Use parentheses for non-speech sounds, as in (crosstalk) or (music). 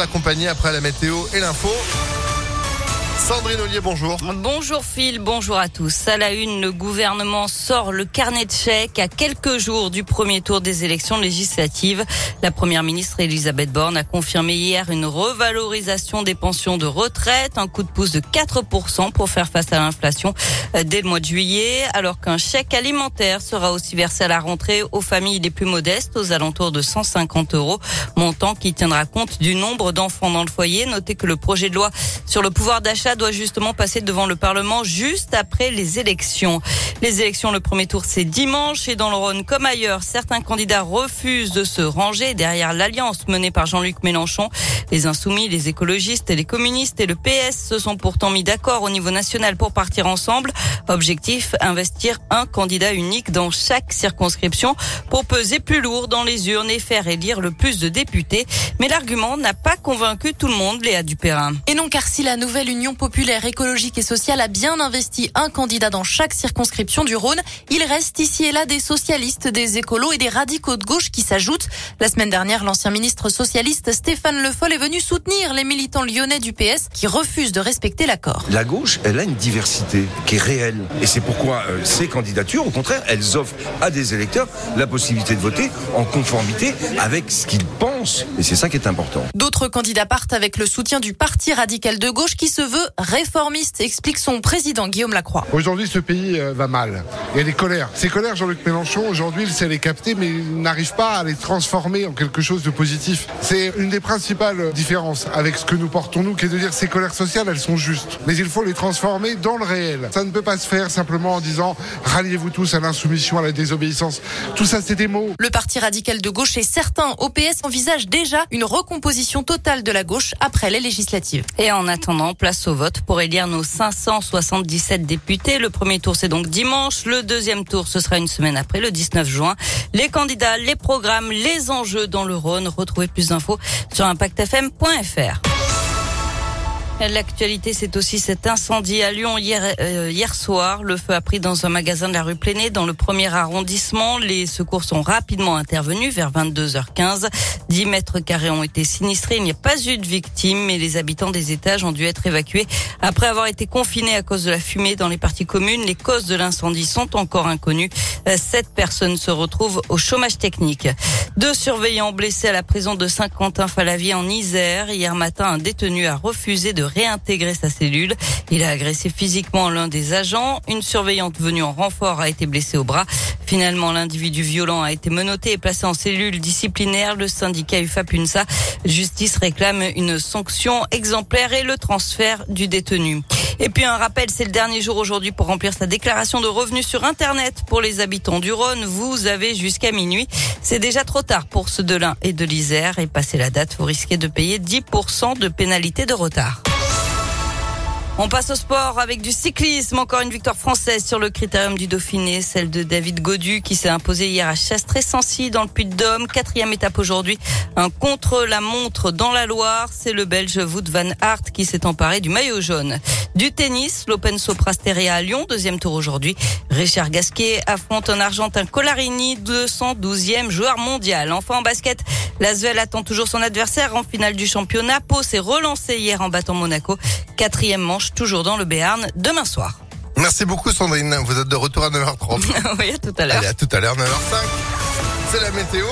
Accompagné après la météo et l'info. Sandrine Ollier, bonjour. Bonjour Phil, bonjour à tous. À la une, le gouvernement sort le carnet de chèques à quelques jours du premier tour des élections législatives. La première ministre Elisabeth Borne a confirmé hier une revalorisation des pensions de retraite, un coup de pouce de 4% pour faire face à l'inflation dès le mois de juillet, alors qu'un chèque alimentaire sera aussi versé à la rentrée aux familles les plus modestes aux alentours de 150 euros, montant qui tiendra compte du nombre d'enfants dans le foyer. Notez que le projet de loi sur le pouvoir d'achat doit justement passer devant le Parlement juste après les élections. Les élections, le premier tour, c'est dimanche et dans le Rhône comme ailleurs, certains candidats refusent de se ranger derrière l'alliance menée par Jean-Luc Mélenchon. Les insoumis, les écologistes, les communistes et le PS se sont pourtant mis d'accord au niveau national pour partir ensemble. Objectif, investir un candidat unique dans chaque circonscription pour peser plus lourd dans les urnes et faire élire le plus de députés. Mais l'argument n'a pas convaincu tout le monde, Léa Dupérin. Et non, car si la nouvelle Union populaire, écologique et sociale a bien investi un candidat dans chaque circonscription du Rhône. Il reste ici et là des socialistes, des écolos et des radicaux de gauche qui s'ajoutent. La semaine dernière, l'ancien ministre socialiste Stéphane Le Foll est venu soutenir les militants lyonnais du PS qui refusent de respecter l'accord. La gauche, elle a une diversité qui est réelle. Et c'est pourquoi euh, ces candidatures, au contraire, elles offrent à des électeurs la possibilité de voter en conformité avec ce qu'ils pensent. Et c'est ça qui est important. D'autres candidats partent avec le soutien du Parti radical de gauche qui se veut réformiste, explique son président Guillaume Lacroix. Aujourd'hui, ce pays euh, va mal. Il y a des colères. Ces colères, Jean-Luc Mélenchon, aujourd'hui, il sait les capter, mais il n'arrive pas à les transformer en quelque chose de positif. C'est une des principales différences avec ce que nous portons, nous, qui est de dire ces colères sociales, elles sont justes. Mais il faut les transformer dans le réel. Ça ne peut pas se faire simplement en disant ralliez-vous tous à l'insoumission, à la désobéissance. Tout ça, c'est des mots. Le Parti radical de gauche et certains OPS envisagent déjà une recomposition totale de la gauche après les législatives. Et en attendant, place au vote pour élire nos 577 députés. Le premier tour, c'est donc dimanche. Le deuxième tour, ce sera une semaine après, le 19 juin. Les candidats, les programmes, les enjeux dans le Rhône. Retrouvez plus d'infos sur impactfm.fr. L'actualité, c'est aussi cet incendie à Lyon hier, euh, hier soir. Le feu a pris dans un magasin de la rue Plénée, dans le premier arrondissement. Les secours sont rapidement intervenus vers 22h15. 10 mètres carrés ont été sinistrés. Il n'y a pas eu de victimes, mais les habitants des étages ont dû être évacués après avoir été confinés à cause de la fumée dans les parties communes. Les causes de l'incendie sont encore inconnues. Euh, sept personnes se retrouvent au chômage technique. Deux surveillants blessés à la prison de Saint-Quentin-Falavier en Isère. Hier matin, un détenu a refusé de réintégrer sa cellule. Il a agressé physiquement l'un des agents. Une surveillante venue en renfort a été blessée au bras. Finalement, l'individu violent a été menotté et placé en cellule disciplinaire. Le syndicat UFAPUNSA Justice réclame une sanction exemplaire et le transfert du détenu. Et puis un rappel, c'est le dernier jour aujourd'hui pour remplir sa déclaration de revenus sur Internet pour les habitants du Rhône. Vous avez jusqu'à minuit. C'est déjà trop tard pour ceux de l'Ain et de l'Isère. Et passer la date, vous risquez de payer 10% de pénalité de retard. On passe au sport avec du cyclisme. Encore une victoire française sur le critérium du Dauphiné, celle de David Godu qui s'est imposé hier à Chastré-Sancy dans le Puy-de-Dôme. Quatrième étape aujourd'hui, un contre-la-montre dans la Loire. C'est le Belge Wout van Aert qui s'est emparé du maillot jaune. Du tennis, l'Open Soprasteria à Lyon, deuxième tour aujourd'hui. Richard Gasquet affronte un Argentin Colarini, 212e joueur mondial. Enfin en basket, l'Asvel attend toujours son adversaire en finale du championnat. Pau s'est relancé hier en battant Monaco. Quatrième manche, toujours dans le Béarn, demain soir. Merci beaucoup Sandrine. Vous êtes de retour à 9h30. (laughs) oui, à tout à l'heure. Allez, à tout à l'heure, 9h05. C'est la météo.